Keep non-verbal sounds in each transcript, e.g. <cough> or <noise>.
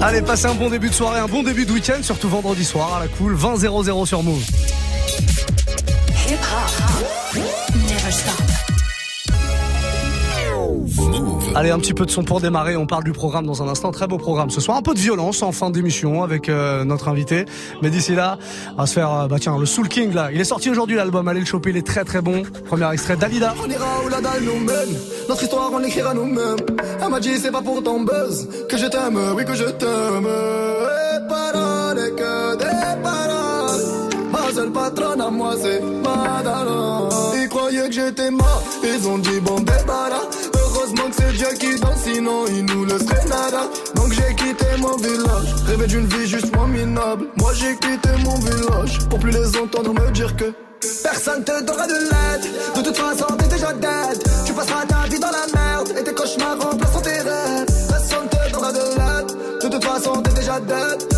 Allez, passez un bon début de soirée, un bon début de week-end, surtout vendredi soir à la cool, 20-0-0 sur Move. Hip hop. Allez, un petit peu de son pour démarrer. On parle du programme dans un instant. Très beau programme ce soir. Un peu de violence en fin d'émission avec euh, notre invité. Mais d'ici là, on va se faire, euh, bah tiens, le Soul King là. Il est sorti aujourd'hui l'album. Allez le choper, il est très très bon. Premier extrait, Dalida. On ira la nous. Notre histoire, on nous-mêmes. Ils croyaient que j'étais mort, ils ont dit bon. Qui sinon il nous laisserait nada. Donc j'ai quitté mon village, rêvé d'une vie juste moins minable. Moi j'ai quitté mon village, pour plus les entendre me dire que Personne te donnera de l'aide. De toute façon t'es déjà dead. Tu passeras ta vie dans la merde Et tes cauchemars remplaceront tes rêves. Personne te donnera de l'aide. De toute façon t'es déjà dead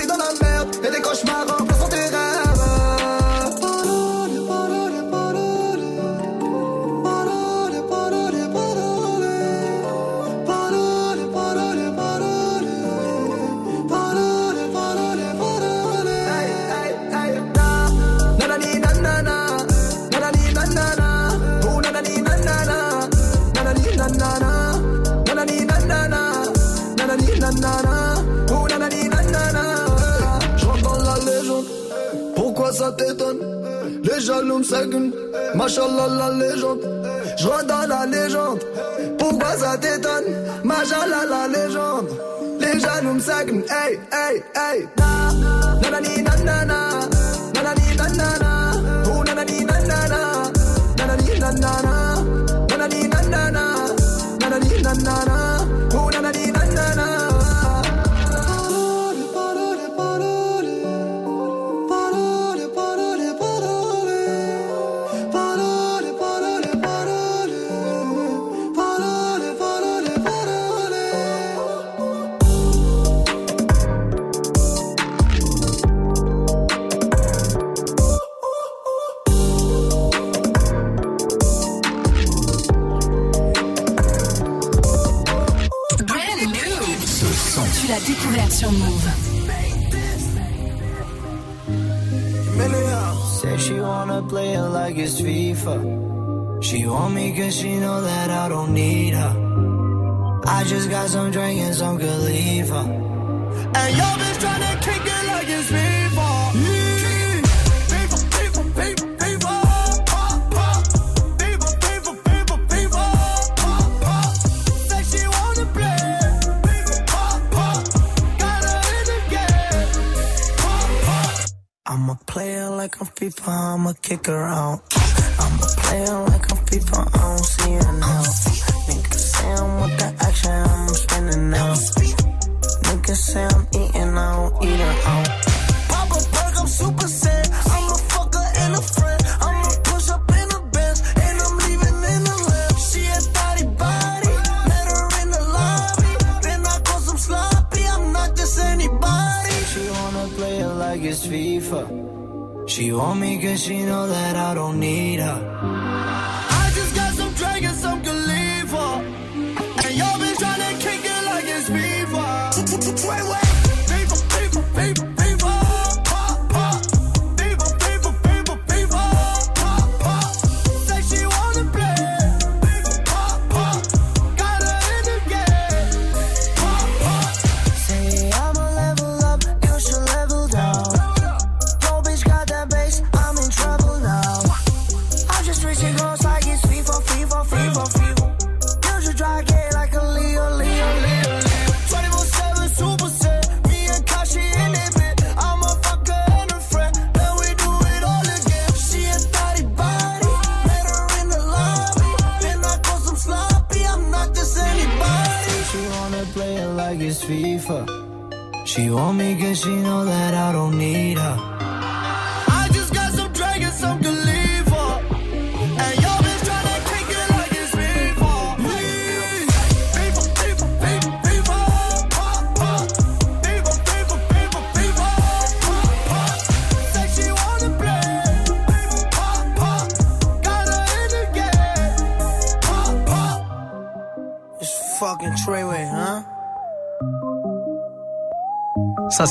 Les jaloux me saguent. Machallah la légende. Je dans la légende. Pourquoi ça t'étonne? Machallah la légende. Les jaloux me. Hey, hey, hey. Na, nanani, nanana. Nanani, FIFA. She want me cause she know that I don't need her. I just got some drink and some Khalifa. And y'all bitch tryna kick it like it's FIFA. Yeah. I'm a player like I'm FIFA, I'm a kicker out.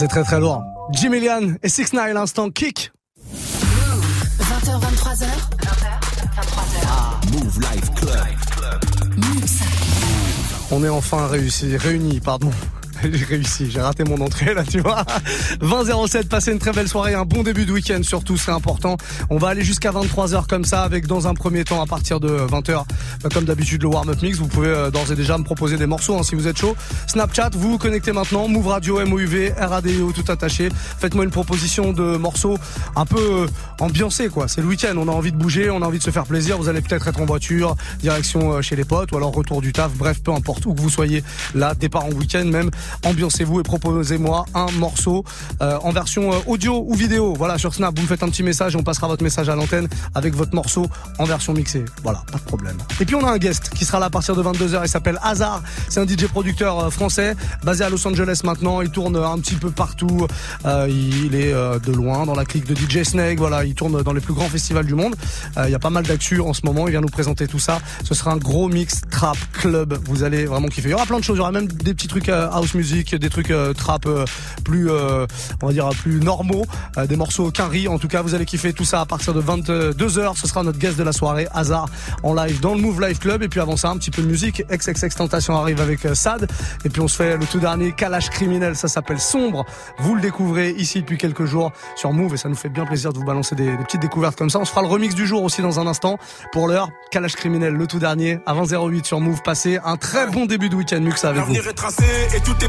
C'est très très lourd. Jimmy Lian et 6 9 l'instant kick. 20h, 23h. 20h, 23h. Move Life Club. On est enfin réussi, réunis, pardon. <laughs> J'ai réussi, j'ai raté mon entrée là, tu vois. 20.07, passez une très belle soirée, un bon début de week-end surtout, c'est important. On va aller jusqu'à 23h comme ça, avec dans un premier temps, à partir de 20h, bah, comme d'habitude, le warm-up mix. Vous pouvez euh, d'ores et déjà me proposer des morceaux hein, si vous êtes chaud. Snapchat, vous vous connectez maintenant, Move Radio, MOUV, RADIO, tout attaché. Faites-moi une proposition de morceaux un peu euh, ambiancés, quoi. C'est le week-end, on a envie de bouger, on a envie de se faire plaisir. Vous allez peut-être être en voiture, direction euh, chez les potes, ou alors retour du taf. Bref, peu importe où que vous soyez là, départ en week-end même. Ambiancez-vous et proposez-moi un morceau euh, en version euh, audio ou vidéo. Voilà, sur Snap, vous me faites un petit message et on passera votre message à l'antenne avec votre morceau en version mixée. Voilà, pas de problème. Et puis on a un guest qui sera là à partir de 22h. Il s'appelle Hazard. C'est un DJ producteur euh, français basé à Los Angeles maintenant. Il tourne un petit peu partout. Euh, il est euh, de loin dans la clique de DJ Snake. Voilà, il tourne dans les plus grands festivals du monde. Euh, Il y a pas mal d'actu en ce moment. Il vient nous présenter tout ça. Ce sera un gros mix trap club. Vous allez vraiment kiffer. Il y aura plein de choses. Il y aura même des petits trucs euh, house music, des trucs euh, trap euh, plus, euh, on va dire plus normaux, des morceaux carry. En tout cas, vous allez kiffer tout ça à partir de 22h. Ce sera notre guest de la soirée, Hazard, en live dans le Move Live Club. Et puis avant ça, un petit peu de musique. XXX Tentation arrive avec Sad. Et puis on se fait le tout dernier Kalash criminel. Ça s'appelle Sombre. Vous le découvrez ici depuis quelques jours sur Move et ça nous fait bien plaisir de vous balancer des, des petites découvertes comme ça. On se fera le remix du jour aussi dans un instant. Pour l'heure, Kalash criminel, le tout dernier, avant 08 sur Move. Passez un très bon début de week-end, avec vous. Est tracé et tout est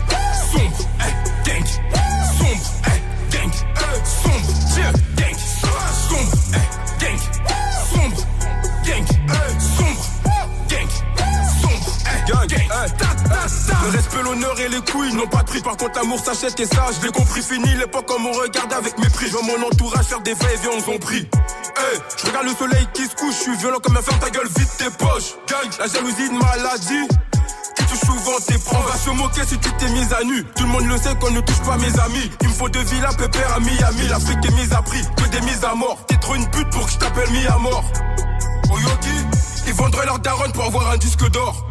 l'honneur et les couilles n'ont pas de prix. Par contre, l'amour s'achète et ça, je l'ai compris. Fini l'époque comme on regarde avec mépris. Je vois mon entourage faire des faits et on s'en prie. Hey, je regarde le soleil qui se couche, je suis violent comme un fer, ta gueule, vite tes poches. Gang, la jalousie, une maladie. Qui touche souvent tes proches. Va se moquer si tu t'es mise à nu. Tout le monde le sait qu'on ne touche pas mes amis. Il me faut deux villas, pépère à Miami. L'Afrique est mise à prix, que des mises à mort. T'es trop une pute pour que je t'appelle mis à mort. Ils vendraient leur daronne pour avoir un disque d'or.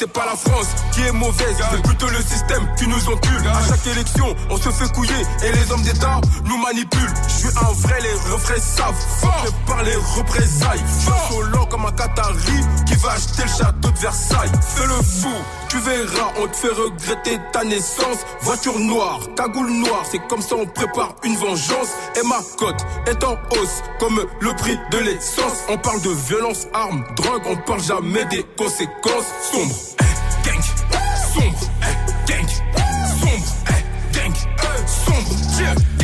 C'est pas la France qui est mauvaise, c'est plutôt le système qui nous encule. À chaque élection, on se fait couiller et les hommes d'État nous manipulent. Je suis un vrai, les refrains savent. Fort par les représailles. Je lent comme un Qatari qui va acheter le château de Versailles. Fais le fou, tu verras, on te fait regretter ta naissance. Voiture noire, cagoule noire, c'est comme ça on prépare une vengeance. Et ma cote est en hausse, comme le prix de l'essence. On parle de violence, armes, drogue, on parle jamais des conséquences sombres. Eh, gang, sombre, eh, gang, sombre, eh, gang, sombre, yeah,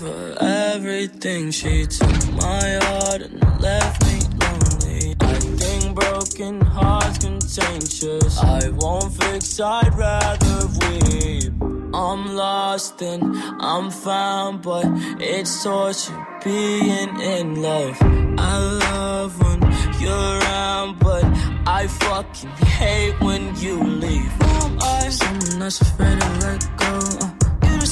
gave her everything. She took my heart and left me lonely. I think broken hearts contagious. I won't fix, I'd rather weep. I'm lost and I'm found, but it's torture being in love. I love when you're around, but I fucking hate when you leave. Who am I? Someone that's afraid to let go.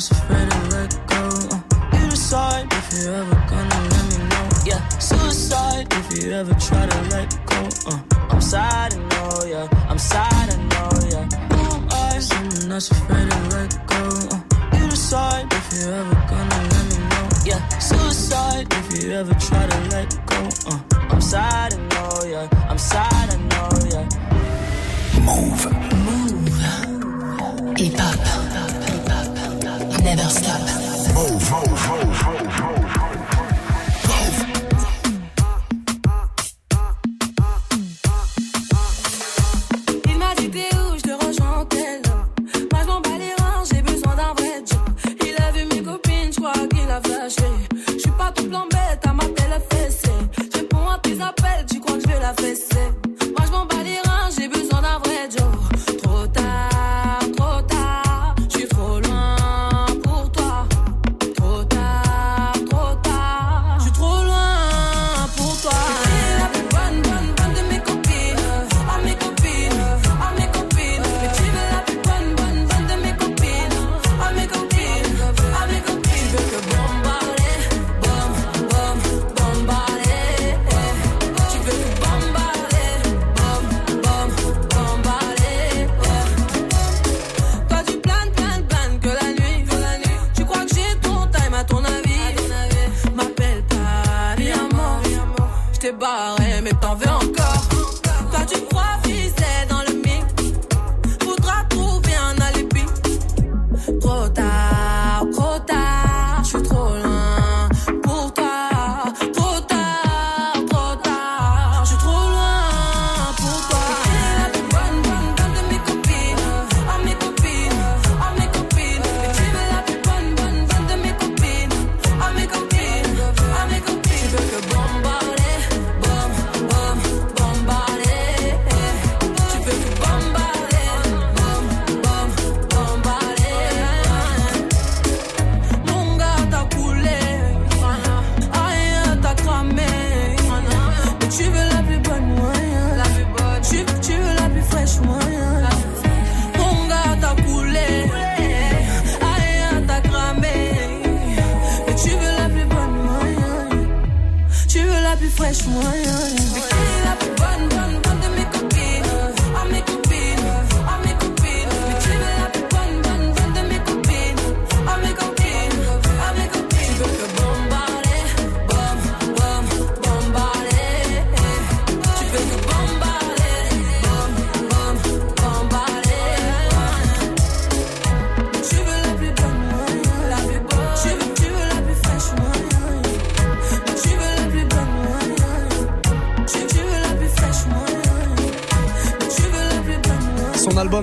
That's afraid to let go. Uh, you decide if you're ever gonna let me know. Yeah, suicide if you ever try to let go. Uh, I'm sad, I know, yeah. I'm sad, I know, yeah. Who am I? Someone that's afraid to let go. Uh, you decide if you're ever gonna let me know. Yeah, suicide if you ever try to let go. Uh, I'm sad, I know, yeah. I'm sad, I know, yeah. Move. Il m'a dit t'es où, je te rejoins en tel Moi je m'en bats les reins, j'ai besoin d'un vrai Il a vu mes copines, je crois qu'il a flashé. Je suis pas tout plan bête, à m'appeler la fessée. Je réponds à tes appels, tu crois que je vais la fesser? Plus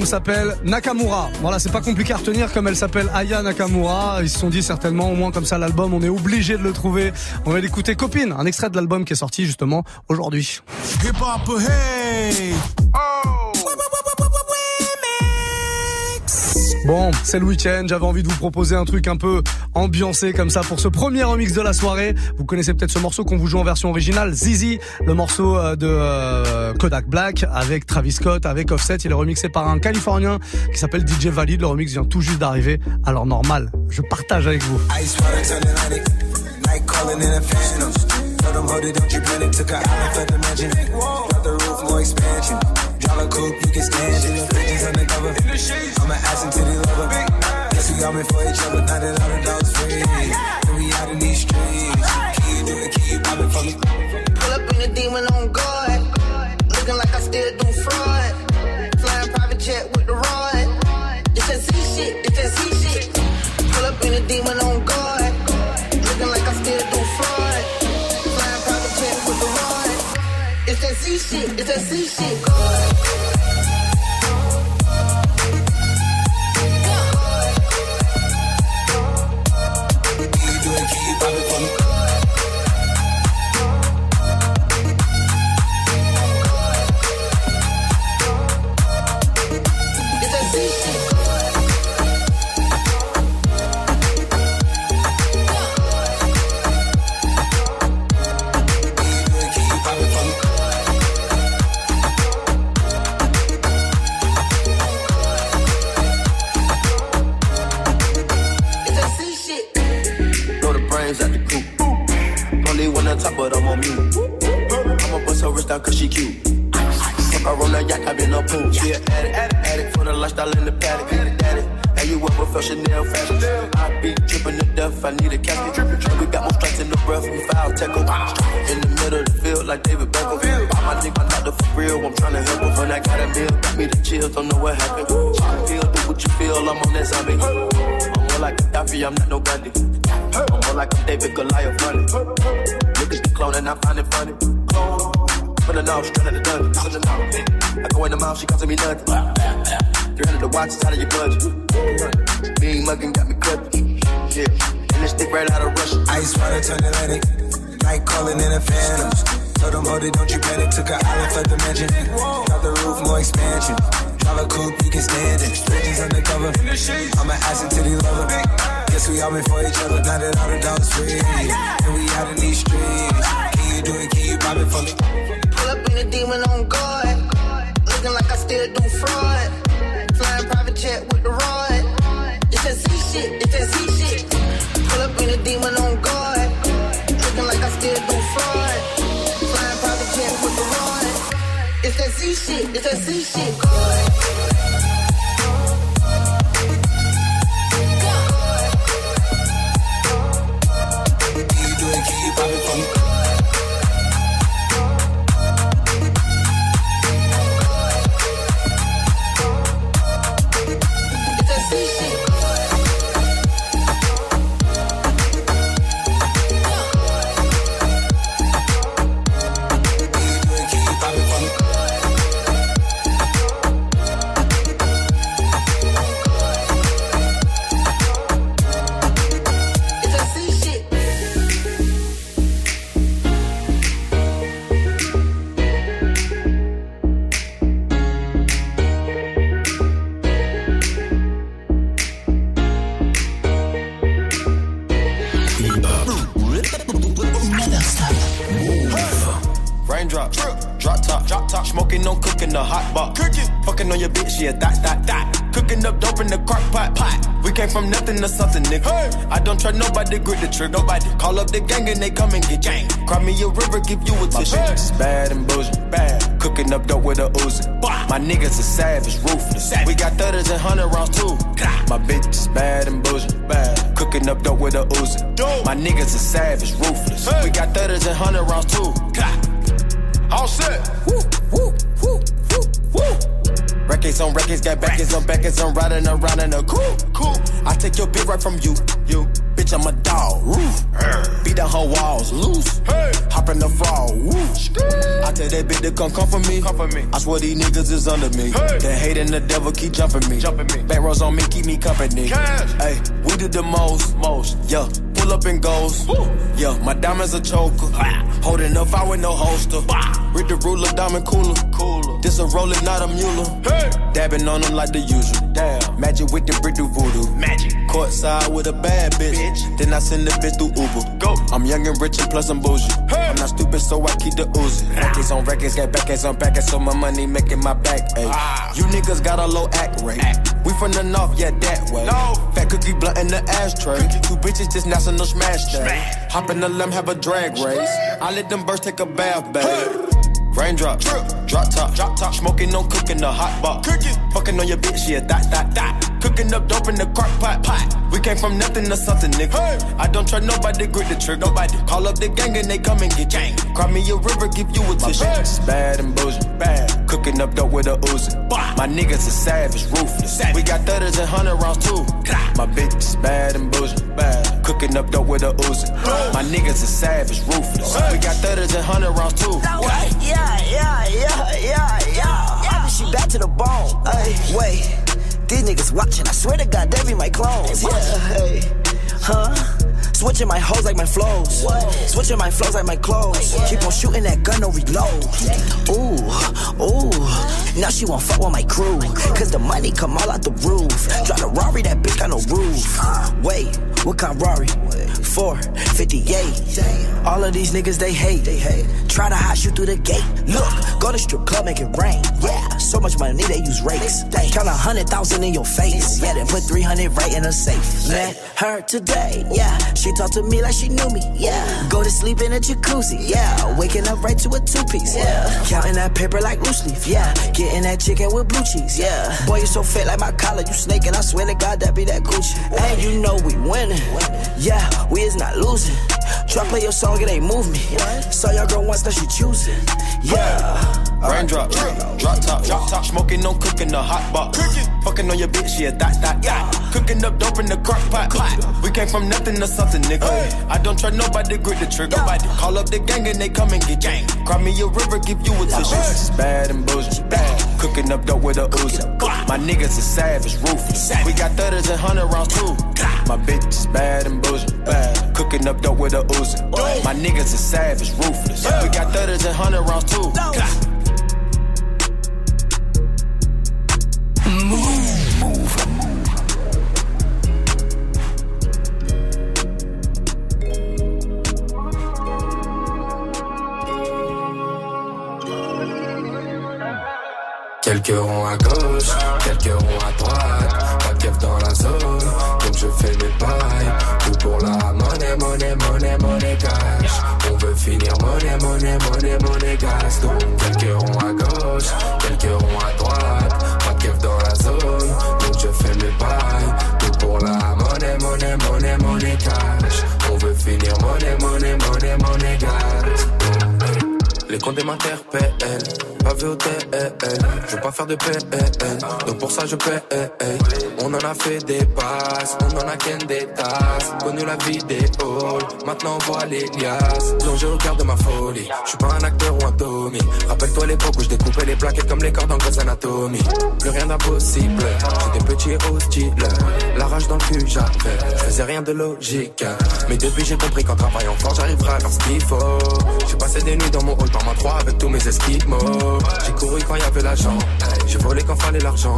s'appelle Nakamura. Voilà, c'est pas compliqué à retenir comme elle s'appelle Aya Nakamura. Ils se sont dit certainement, au moins comme ça, l'album, on est obligé de le trouver. On va l'écouter Copine, un extrait de l'album qui est sorti justement aujourd'hui. Bon, c'est le week-end, j'avais envie de vous proposer un truc un peu ambiancé comme ça pour ce premier remix de la soirée. Vous connaissez peut-être ce morceau qu'on vous joue en version originale, Zizi, le morceau euh, de euh, Kodak Black avec Travis Scott, avec Offset. Il est remixé par un Californien qui s'appelle DJ Valid. Le remix vient tout juste d'arriver. Alors normal, je partage avec vous. Ice water turn Atlantic. Night in a phantom. Tell them, hold it, don't you panic. Took an island for the mansion. Drop the roof, more expansion. Drive a coupe, you can stand it. Bridges undercover. I'm an ass and titty lover. Guess we all meant for each other. Now that all the dogs free. And we out in these streets. Key you do the key, you poppin' for me. Pull up in the demon on guard. Looking like I still do fraud. Flying private jet with the rod. It's that Z shit, it's that Z shit. Pull up in the demon on guard. Looking like I still do fraud. Flying private jet with the rod. It's that Z shit, it's that Z shit. Key I'm an ass and titty lover. Guess we all meant for each other. Now that all the dogs free. And we out in these streets. Can you do it? Can you pop it for me? Pull up in the demon on guard. Looking like I still do fraud. Flying private jet with the rod. It's that Z shit, it's that Z shit. Pull up in the demon on guard. Looking like I still do fraud. Flying private jet with the rod. It's that Z shit, it's that Z shit. Can nothing to something, nigga. Hey. I don't trust nobody, grip the trigger. Nobody call up the gang and they come and get gang. Cry me a river, give you a tissue. My bitch bad and bullshit. Bad. Cooking up dope with a Uzi. My niggas are savage, ruthless. Savage. We got thudders and hundred rounds too. My bitch is bad and bullshit. Bad. Cooking up dope with a Uzi. My niggas are savage, ruthless. Hey. We got thudders and hundred rounds too. All set. Woo, woo. Records on records, got backers on backers, I'm riding around in a cool, cool. I take your bitch right from you, you. Bitch, I'm a dog, roof. Beat down her walls, loose. Hey. Hop in the fall, woo. I tell that bitch to come come for me. Come for me. I swear these niggas is under me. Hey. The hate and the devil keep jumping me. Jumping me. Back rows on me, keep me company. Cash. Hey, we do the most, most, yeah pull up and goes. Yeah, my diamonds a choker. Holding up, I with no holster. Read the ruler, diamond cooler. cooler. This a roller, not a mule. Hey. Dabbing on them like the usual. Damn. Magic with the brick do voodoo. Magic. Courtside with a bad bitch. bitch. Then I send the bitch through Uber. Go. I'm young and rich and plus I'm bougie. Hey. I'm not stupid, so I keep the Uzi. Records on records, got backers on backers, so my money making my back. Ay. Ah. You niggas got a low act rate. Act. We from the north, yeah, that way. No. Fat cookie blunt in the ashtray. Two bitches just no smash that. Hop in the limb, have a drag race. I let them birds take a bath, babe. Raindrop, drip, drop top, drop top. Smoking on cooking the hot box. Cooking, fucking on your bitch, yeah, that, that, that. Cooking up dope in the crock pot, pot. We came from nothing to something, nigga. Hey. I don't trust nobody, grip the trigger. Nobody call up the gang and they come and get gang. Cry me a river, give you a tissue. My bitch bad and bullshit, bad. Cooking up dope with a Uzi. My niggas are savage, ruthless. Savage. We got thudders and hundred rounds too. My bitch is bad and bullshit, bad. Cooking up dope with a Uzi. My niggas are savage, ruthless. We got thudders and hundred rounds too. Yeah yeah, yeah, yeah, yeah, yeah. She back to the bone. Ay, wait, these niggas watching. I swear to God, they be my clones. Yeah, hey, huh? Switching my hoes like my flows. Switching my flows like my clothes. Keep on shooting that gun, no reload. Ooh, ooh. Now she won't fuck with my crew. Cause the money come all out the roof. Drive a Rari, that bitch got no roof. Wait, what kind of Rari? 458. All of these niggas they hate. They hate. Try to hide you through the gate. Look, go to strip club, make it rain. Yeah, so much money they use rakes. They count a hundred thousand in your face. Yeah, then put 300 right in a safe. Met her today. Yeah, she talked to me like she knew me. Yeah, go to sleep in a jacuzzi. Yeah, waking up right to a two piece. Yeah, counting that paper like loose leaf. Yeah, getting that chicken with blue cheese. Yeah, boy, you so fit like my collar. You snaking. I swear to God, that be that Gucci. And you know we winning. Yeah, we is not losing. Try play your song, it ain't move me. Saw your girl once, now she choosing. Yeah. Raindrop, drop drop top, drop top, smoking no cooking the hot box. Fucking on your bitch, yeah, that, that, yeah. Cooking up dope in the crock pot. We came from nothing to something, nigga. I don't trust nobody, grip the trigger. Nobody call up the gang and they come and get gang. Cry me a river, give you a tissue. Bad and bullshit, bad. Cooking up dope with a Uzi. My niggas are savage, ruthless. We got thudders and hundred rounds too. My bitch is bad and bullshit, bad. Cooking up dope with a Uzi. My niggas are savage, ruthless. We got thudders and hundred rounds too. Quelques ronds à gauche, quelques ronds à droite, pas de dans la zone, donc je fais mes pailles. Tout pour la monnaie, monnaie, monnaie, monnaie cash. On veut finir monnaie, monnaie, monnaie, monnaie gas. Donc quelques ronds à gauche, quelques ronds à droite, pas de dans la zone, donc je fais mes pailles. Tout pour la monnaie, monnaie, monnaie, monnaie cash. On veut finir monnaie, monnaie, monnaie, monnaie gas. Les comptes m'interpellent, au. Je veux pas faire de PL, donc pour ça je paie. On en a fait des passes, on en a qu'un des tasses. Connu la vie des halls, maintenant on voit les liasses. Plongé au cœur de ma folie, je suis pas un acteur ou un Tommy. Rappelle-toi l'époque où je découpais les plaquettes comme les cordes en grosse anatomie. Plus rien d'impossible, j'étais petit hostile. La rage dans le cul j'avais, je faisais rien de logique. Mais depuis j'ai compris qu'en travaillant fort j'arriverai à faire ce qu'il faut. J'ai passé des nuits dans mon hall ma 3 avec tous mes esquimaux. J'ai couru quand y avait l'argent, j'ai volé quand fallait l'argent.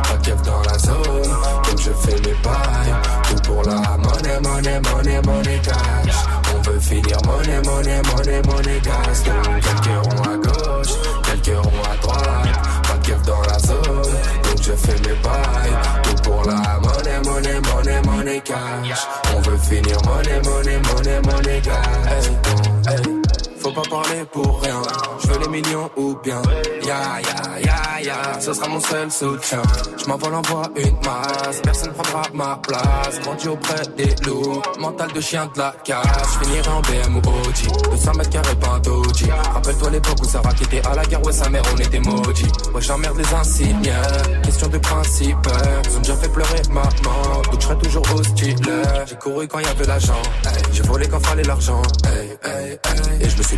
guerre dans la zone, donc je fais mes bails. Tout pour la monnaie, monnaie, monnaie, monnaie cash. On veut finir monnaie, monnaie, monnaie, monnaie gas. Quelques ronds à gauche, quelques ronds à droite, pas de dans la zone, donc je fais mes bails. Tout pour la monnaie, monnaie, monnaie, monnaie cash. On veut finir monnaie, monnaie, monnaie. Faut pas parler pour rien. Je veux les millions ou bien. Ya ya ya ya, ce sera mon seul soutien. Je m'envole envoie une masse, personne prendra ma place. Grandi auprès des loups, mental de chien de la casse. Je finirai en BM ou OG, 200 mètres carrés pas un. Rappelle-toi l'époque où Sarah qui était à la guerre, ouais sa mère on était maudits. Ouais j'emmerde les insignes, question de principe. Ils ont déjà fait pleurer maman, donc je serai toujours hostile. J'ai couru quand y avait l'argent, j'ai volé quand fallait l'argent. Et je me suis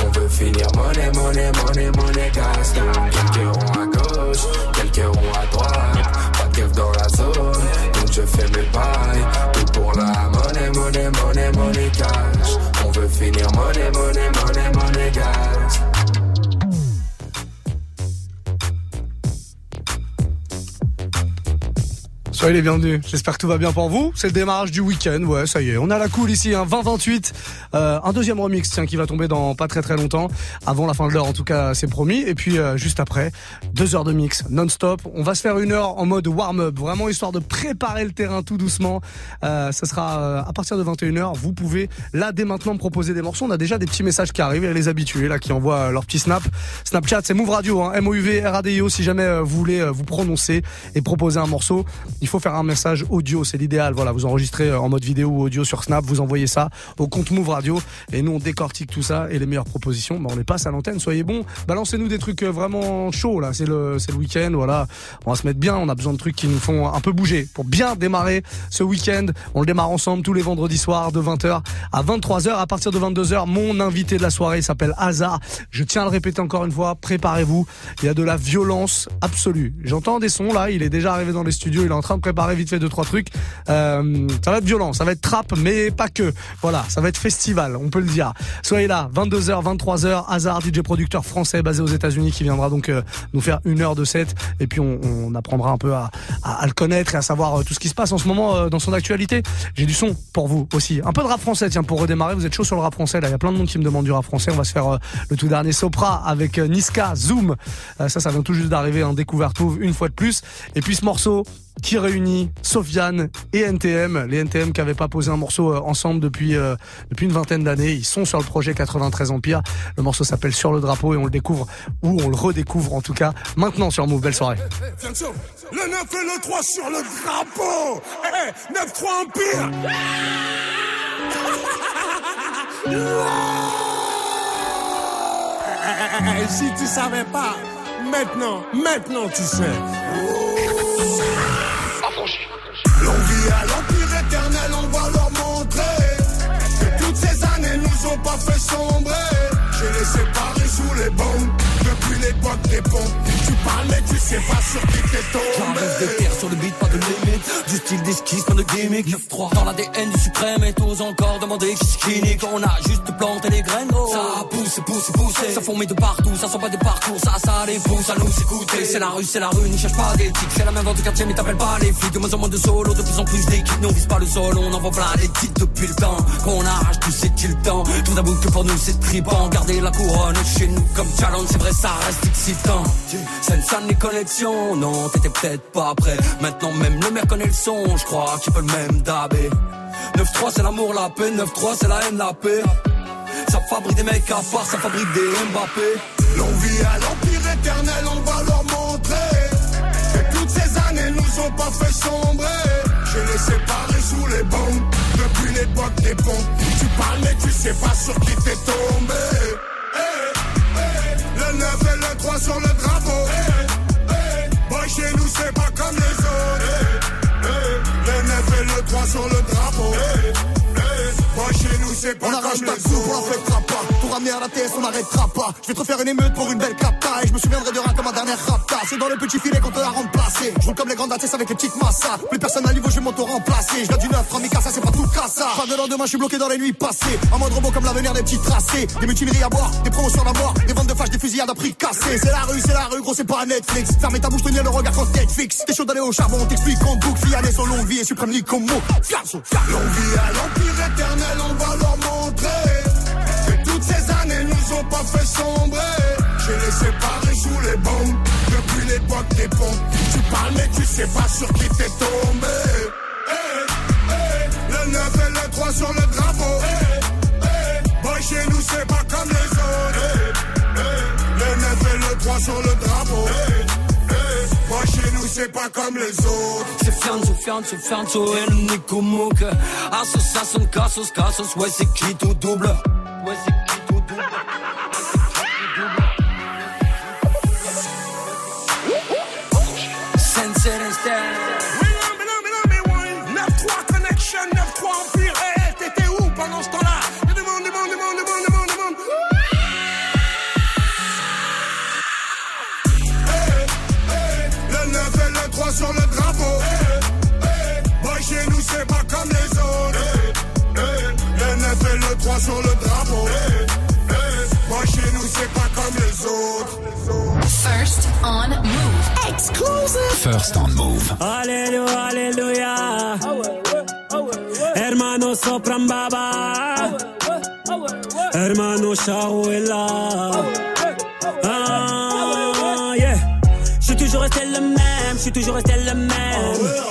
Finir monnaie, monnaie, monnaie, monnaie gas. Donc quelques ronds à gauche, quelques ronds à droite, pas de gap dans la zone, donc je fais mes bails. Tout pour la monnaie, monnaie, monnaie, monnaie cash. On veut finir monnaie, monnaie, monnaie, monnaie gas. Soyez les bienvenus. J'espère que tout va bien pour vous. C'est le démarrage du week-end. Ouais, ça y est. On a la cool ici, hein. 20-28. Euh, un deuxième remix, tiens, qui va tomber dans pas très très longtemps. Avant la fin de l'heure, en tout cas, c'est promis. Et puis, euh, juste après, deux heures de mix non-stop. On va se faire une heure en mode warm-up. Vraiment histoire de préparer le terrain tout doucement. Euh, ça sera euh, à partir de 21h. Vous pouvez, là, dès maintenant, me proposer des morceaux. On a déjà des petits messages qui arrivent. Il y a les habitués, là, qui envoient euh, leur petit snap. Snapchat, c'est Move Radio, hein. M-O-U-V, R-A-D-I-O. Si jamais euh, vous voulez vous prononcer et proposer un morceau, faut faire un message audio, c'est l'idéal. Voilà, vous enregistrez euh, en mode vidéo ou audio sur Snap, vous envoyez ça au compte Move Radio et nous on décortique tout ça et les meilleures propositions, bah, on les passe à l'antenne. Soyez bons, balancez-nous des trucs euh, vraiment chauds là. C'est le c'est le week-end, voilà. On va se mettre bien. On a besoin de trucs qui nous font un peu bouger pour bien démarrer ce week-end. On le démarre ensemble tous les vendredis soirs de 20h à 23h. À partir de 22h, mon invité de la soirée s'appelle Hazard. Je tiens à le répéter encore une fois. Préparez-vous. Il y a de la violence absolue. J'entends des sons là. Il est déjà arrivé dans les studios. Il est en train de préparer vite fait deux trois trucs. Euh, ça va être violent, ça va être trap, mais pas que. Voilà, ça va être festival, on peut le dire. Soyez là, 22h, 23h. Hazard, DJ producteur français basé aux États-Unis, qui viendra donc euh, nous faire une heure de set. Et puis on, apprendra un peu à, le connaître et à savoir euh, tout ce qui se passe en ce moment dans son actualité. J'ai du son pour vous aussi, un peu de rap français. Tiens, pour redémarrer, vous êtes chaud sur le rap français. Là, il y a plein de monde qui me demande du rap français. On va se faire le tout dernier Sopra avec Niska Zoom. ça, ça vient tout juste d'arriver, en découverte une fois de plus. Et puis ce morceau qui réunit Sofiane et NTM, les NTM qui n'avaient pas posé un morceau ensemble depuis euh, depuis une vingtaine d'années. Ils sont sur le projet 93 Empire. Le morceau s'appelle Sur le drapeau et on le découvre ou on le redécouvre en tout cas maintenant sur Move. Belle soirée. Le 9 et le 3 sur le drapeau. Hey, 9-3 Empire. <laughs> si tu savais pas, maintenant, maintenant tu sais. L'envie à l'empire éternel, on va leur montrer que toutes ces années nous ont pas fait sombrer. J'ai les séparés sous les bombes Tu parles mais tu sais pas sur qui t'es tombé. J'arrive de terre sur le beat, pas de limite. Du style d'esquisse, pas de gimmick. 9-3 dans l'ADN du suprême et tous encore demander qui skinny. Quand on a juste planté les graines, oh. Ça pousse, pousse, pousse. Ça fourmille de partout, ça sent pas des parcours. Ça, ça les pousse à nous écouter. C'est la rue, c'est la rue, n'y cherche pas d'éthique. C'est la même dans du quartier, mais t'appelles pas les flics. De moins en moins de solo, de plus en plus d'équipes. Nous on pas le sol, on envoie plein les titres depuis le temps. Qu'on arrache tout, c'est-il temps. Tout d'abord que pour nous c'est tripant. Garder la couronne chez nous comme challenge, c'est vrai, ça reste excitant. Salle les connexions, non, t'étais peut-être pas prêt. Maintenant même le maire connaît le son, je crois qu'il peut le même dabé. 9-3 c'est l'amour, la paix, 9-3 c'est la haine, la paix. fabrique des mecs à part, ça fabrique des Mbappé. L'envie à l'empire éternel, on va leur montrer. Que toutes ces années nous ont pas fait sombrer. Je les séparés sous les bombes, depuis l'époque des ponts. Tu parles mais tu sais pas sur qui t'es tombé. Le 9 et le 3 sur le drapeau. Eh, Boy, chez nous c'est pas On arrache ta coupe, on l'affectera pas. Pour ramener à la TS, on n'arrêtera pas. Je vais te refaire une émeute pour une belle capta. Et je me souviendrai de rien comme ma dernière rapta. C'est dans le petit filet qu'on te l'a remplacé. Je roule comme les grandes ATS avec les petites massas. Plus personne à niveau, je vais m'auto-remplacer. Je viens du neuf, Ramika, ça c'est pas tout cassa. Pas de lendemain, je suis bloqué dans les nuits passées. Un mode robot comme l'avenir des petits tracés. Des mutineries à boire, des promotions à mort. Des ventes de flash, des fusillades à prix cassé. C'est la rue, c'est la rue, gros, c'est pas Netflix. Fermez ta bouche, tenir le regard quand Netflix. T'es chaud d'aller au charbon, on t'explique en boucle. Fiané, son longue vie et suprême comme mot. À l'empire éternel, on Tu parles mais tu sais pas sur qui t'es tombé. Eh, eh, le 9 et le 3 sur le drapeau. Eh, eh, boy, chez nous c'est pas comme les autres. Le 9 et le 3 sur le drapeau. Boy, chez nous c'est pas comme les autres. C'est Fianzo, Fianzo, Fianzo et le Nico Mouk. Association, Cassos, Cassos, ouais, c'est qui tout double? Aleluya, aleluya. Hermano Sopran Baba. Hermano Sharuela. Ah, yeah. Je suis toujours resté le même, je suis toujours resté le même.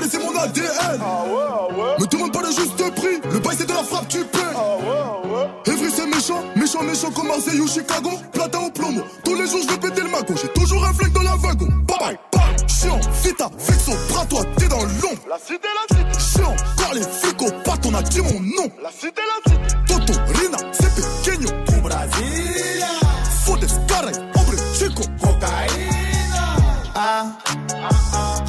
Bijouterie, j'ai pas laissé mon ADN. Me demande pas le juste prix, le bail c'est de la frappe, tu paies. Evry c'est méchant, méchant, méchant comme Marseille ou Chicago. Platin au plomo, tous les jours je vais péter le mago. J'ai toujours un flingue dans la wagon. Bye bye, bye. Chiant, vita, vexo, bras toi, t'es dans l'ombre. La cité, la cité. Chiant, quand les flics au pattes, on a dit mon nom. La cité, la cité. Toto, Rina, c'est pequeño. Tu Brasilia. Fodes, caray, hombre, chico. Cocaïna. Ah,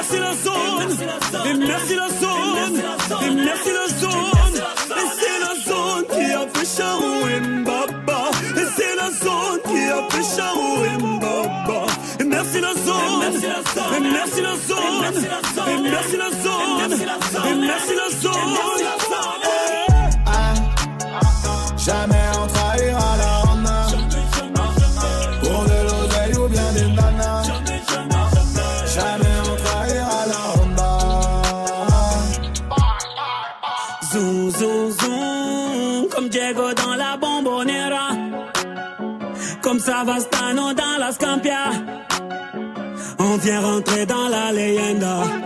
merci la zone. Et merci la zone. Et merci la zone. Et c'est la zone qui a fait Charou et Mbaba. Et c'est la zone qui a fait Charou et Mbaba. Et merci la zone. Et merci la zone. Et merci la zone. Et merci la zone. Vient rentrer dans la leyenda.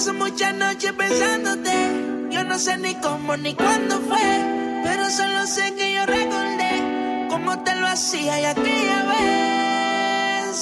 Paso muchas noches pensándote. Yo no sé ni cómo ni cuándo fue. Pero solo sé que yo recordé cómo te lo hacía y aquella vez.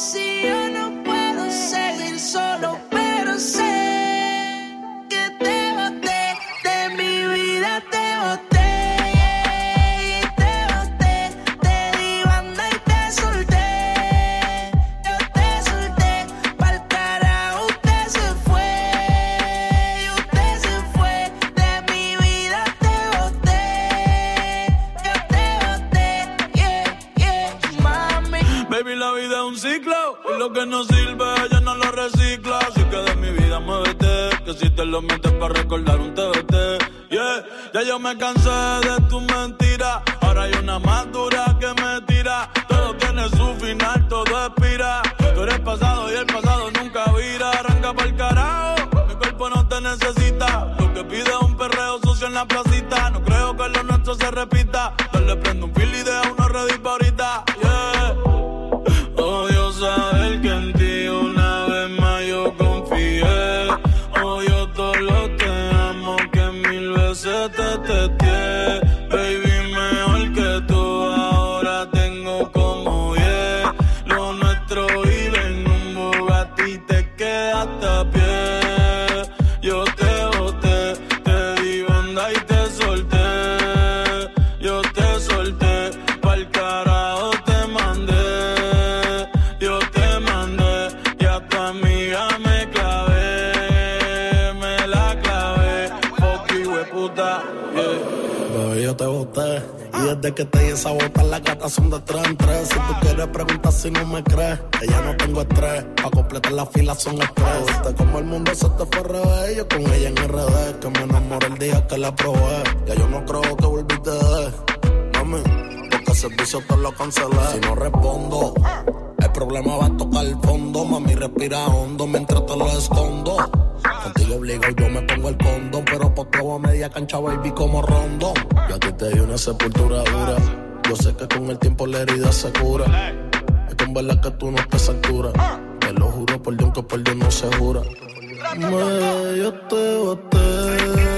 Recordar un TBT. Yeah, ya yo me cansé de tu mentira. Ahora hay una más Y desde que te di esa bota, las gatas son de tres en tres. Si tú quieres preguntar si no me crees, ya no tengo estrés. Pa' completar la fila son estrés. Viste como el mundo se te fue revés. Yo con ella en RD, que me enamoré el día que la probé. Ya yo no creo que volviste de. Mami, porque el servicio te lo cancelé. Si no respondo, problema va a tocar el fondo. Mami, respira hondo mientras te lo escondo. Contigo obligo, yo me pongo el condón. Pero por a media cancha, baby, como rondón. Yo a ti te di una sepultura dura. Yo sé que con el tiempo la herida se cura. Es en verdad que tú no estás altura. Te lo juro por Dios que por Dios no se jura. Me, yo te boté.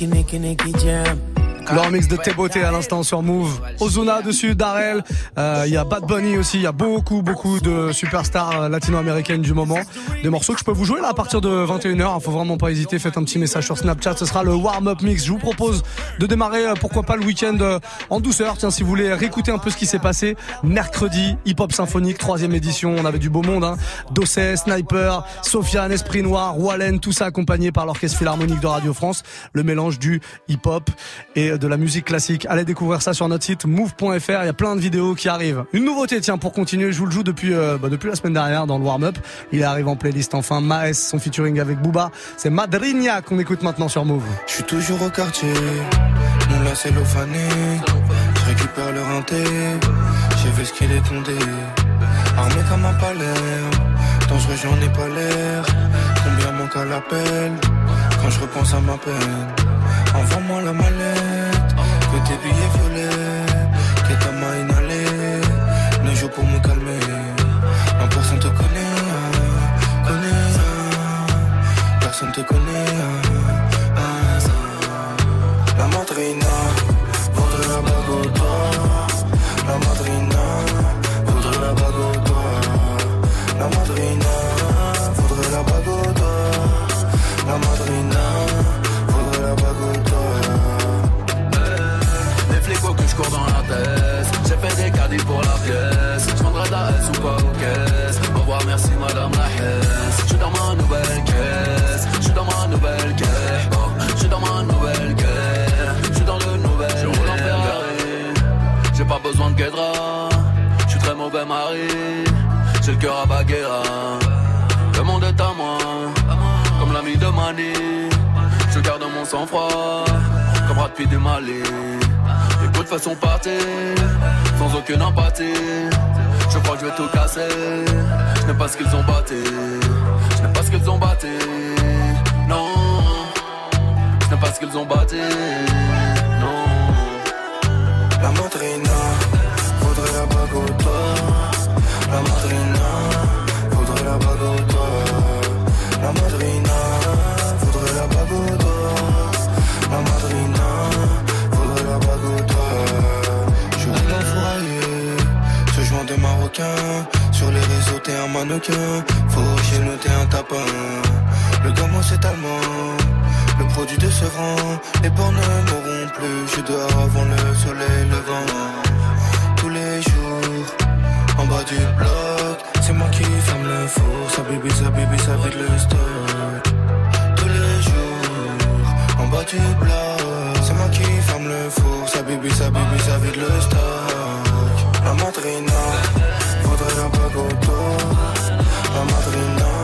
Remix. Nicky, Nicky, Nicky Jam. Le remix de T-Beauté à l'instant sur Move. Ozuna dessus, Darrell. Euh, Il y a Bad Bunny aussi. Il y a beaucoup, beaucoup de superstars euh, latino-américaines du moment. Des morceaux que je peux vous jouer là à partir de 21h. Faut vraiment pas hésiter. Faites un petit message sur Snapchat. Ce sera le warm-up mix. Je vous propose de démarrer, euh, pourquoi pas, le week-end euh, en douceur. Tiens, si vous voulez réécouter un peu ce qui s'est passé. Mercredi, Hip Hop Symphonique, troisième édition. On avait du beau monde, hein. Dosset, Sniper, Sofiane, Esprit Noir, Wallen, tout ça accompagné par l'Orchestre Philharmonique de Radio France. Le mélange du hip-hop et de la musique classique. Allez découvrir ça sur notre site move.fr. Il y a plein de vidéos qui arrivent. Une nouveauté, tiens, pour continuer, je vous le joue depuis, euh, bah, depuis la semaine dernière dans le warm-up. Il arrive en enfin. Maes, son featuring avec Booba. C'est Madrigna qu'on écoute maintenant sur Move. Je suis toujours au quartier, mon lacet. Je récupère le rinté, j'ai vu ce qu'il est condé. Armé comme un palais, dangereux j'en ai pas l'air. Combien manque à l'appel? Quand je repense à ma peine. Envoie-moi la mallette, que tes billets violets, que ta main inhalée. Ne joue pour me Personne te connaît. Je n'aime pas ce qu'ils ont batté. Je n'aime pas ce qu'ils ont batté. Non. Je n'aime pas ce qu'ils ont batté un mannequin. Faut chez nous, t'es un tapin. Le gamin, c'est allemand. Le produit de ce rang, les bords ne mourront plus. Je dors avant le soleil levant. Tous les jours, en bas du bloc, c'est moi qui ferme le four. Ça bibi, ça bibi, ça vide le stock. Tous les jours, en bas du bloc, c'est moi qui ferme le four. Ça bibi, ça bibi, ça vide le stock. La madrina, faudrait au doigt. La madrina,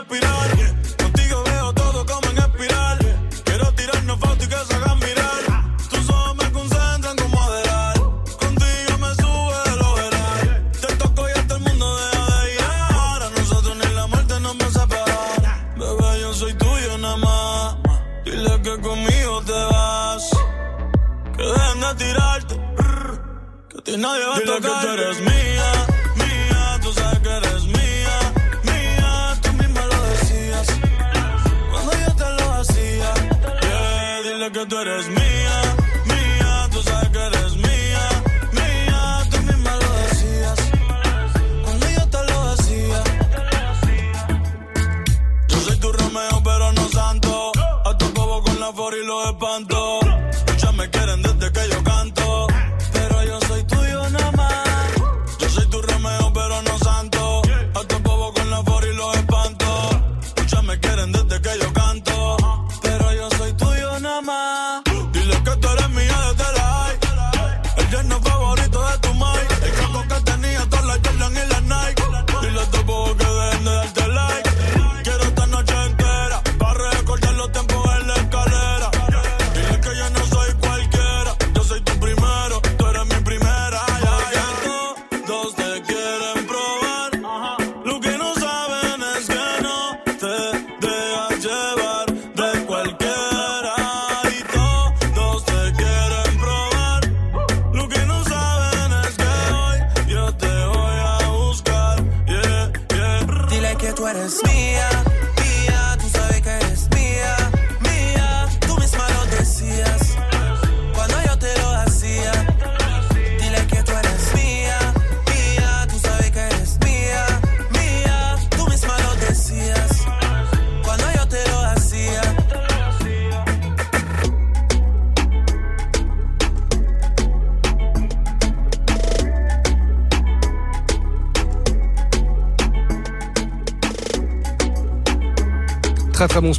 respirar.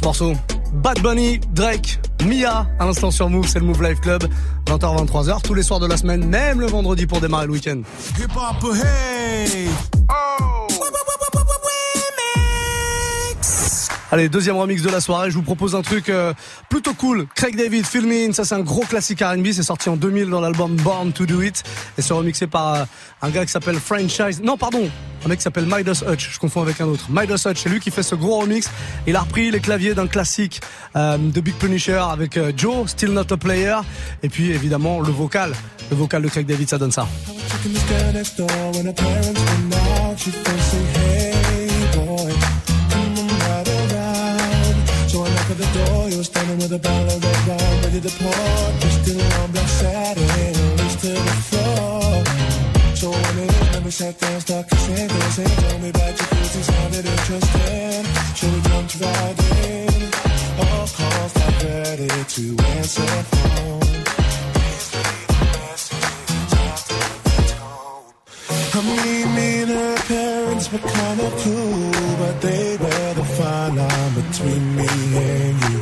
ce morceau. Bad Bunny, Drake, Mia, à l'instant sur Move, c'est le Move Life Club, 20h, 23h, tous les soirs de la semaine, même le vendredi pour démarrer le week-end. Oh! Allez, deuxième remix de la soirée, je vous propose un truc euh, plutôt cool. Craig David, Filmin, ça c'est un gros classique R&B, c'est sorti en 2000 dans l'album Born to Do It, et c'est remixé par euh, un gars qui s'appelle Franchise, non pardon, un mec qui s'appelle Midas Hutch, je confonds avec un autre. Midas Hutch, c'est lui qui fait ce gros remix. Il a repris les claviers d'un classique euh, de Big Punisher avec euh, Joe, Still Not a Player, et puis évidemment le vocal. Le vocal de Craig David, ça donne ça. Tell me about your interesting. Should right in? All calls not ready to answer phone. I'm mean her parents were kinda cool But they were the fine line between me and you.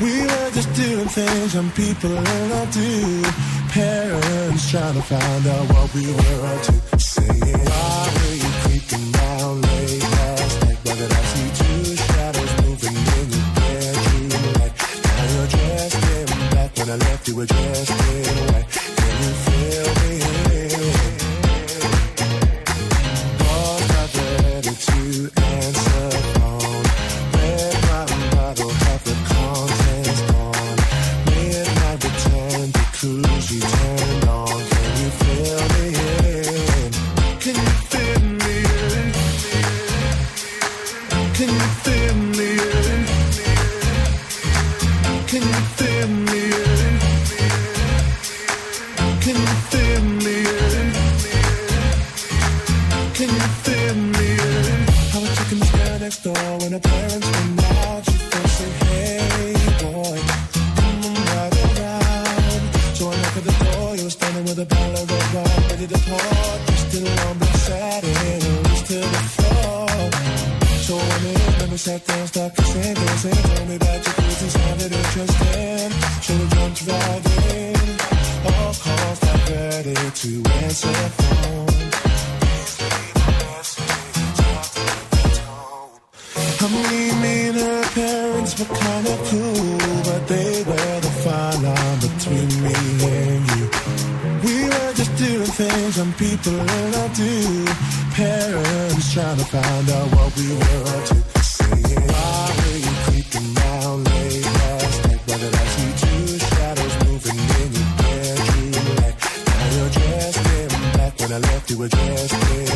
We were just doing things and people and I do. Parents trying to find out what we were up to. I left you were just in white. Can you feel kind of cool, but they were the fine line between me and you. We were just doing things some people don't do. Parents trying to find out what we were up to. Saying, why were you creeping down late last night? Whether that's you two shadows moving in your bedroom. Now you're dressed in black. When I left, you were dressed in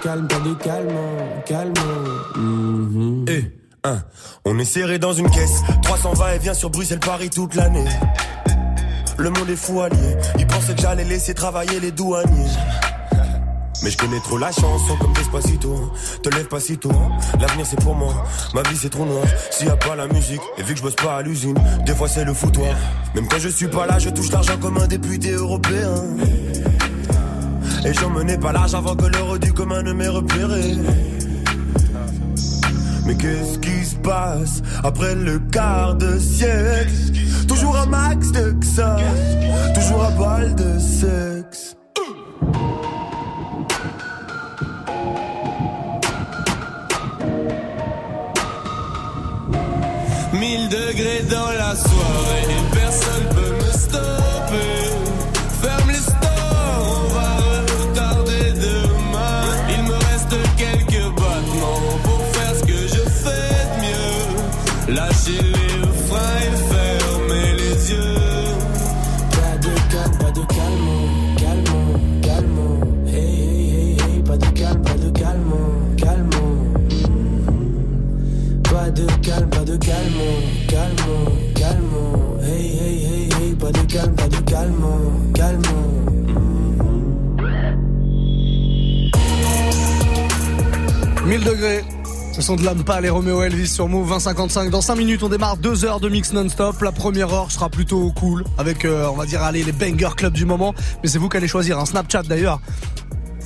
Calme, de calme, calme. Eh, hein, on est serré dans une caisse. 300 va et vient sur Bruxelles-Paris toute l'année. Le monde est fou allié. Ils pensaient que j'allais laisser travailler les douaniers. Mais je connais trop la chanson comme Despacito Te lève pas si tôt L'avenir c'est pour moi Ma vie c'est trop noir S'il y a pas la musique Et vu que je bosse pas à l'usine Des fois c'est le foutoir Même quand je suis pas là Je touche l'argent comme un député européen Et j'en menais pas large avant que l'heure du commun ne m'ait repéré. Mais qu'est-ce qui se passe après le quart de siècle? Toujours un max de ça, toujours un balle de sexe. Mille degrés dans la soirée, calme, calme, calme. Hey, hey, hey, hey, pas de calme, pas de calme, calme. 1000 degrés. Ce sont de Lampa, les Romeo Elvis sur Move 2055. Dans 5 minutes, on démarre 2 heures de mix non-stop. La première heure sera plutôt cool avec, euh, on va dire, allez, les banger club du moment. Mais c'est vous qui allez choisir un Snapchat d'ailleurs.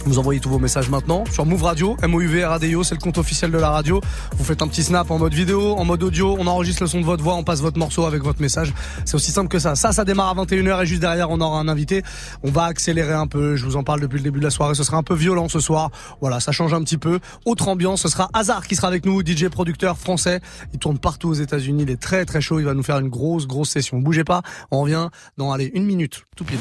Vous envoyez tous vos messages maintenant sur Move Radio, MOUV RADIO, c'est le compte officiel de la radio. Vous faites un petit snap en mode vidéo, en mode audio, on enregistre le son de votre voix, on passe votre morceau avec votre message. C'est aussi simple que ça. Ça, ça démarre à 21h et juste derrière, on aura un invité. On va accélérer un peu, je vous en parle depuis le début de la soirée, ce sera un peu violent ce soir. Voilà, ça change un petit peu. Autre ambiance, ce sera Hazard qui sera avec nous, DJ producteur français. Il tourne partout aux États-Unis, il est très très chaud, il va nous faire une grosse grosse session. Bougez pas, on revient dans allez, une minute, tout pile.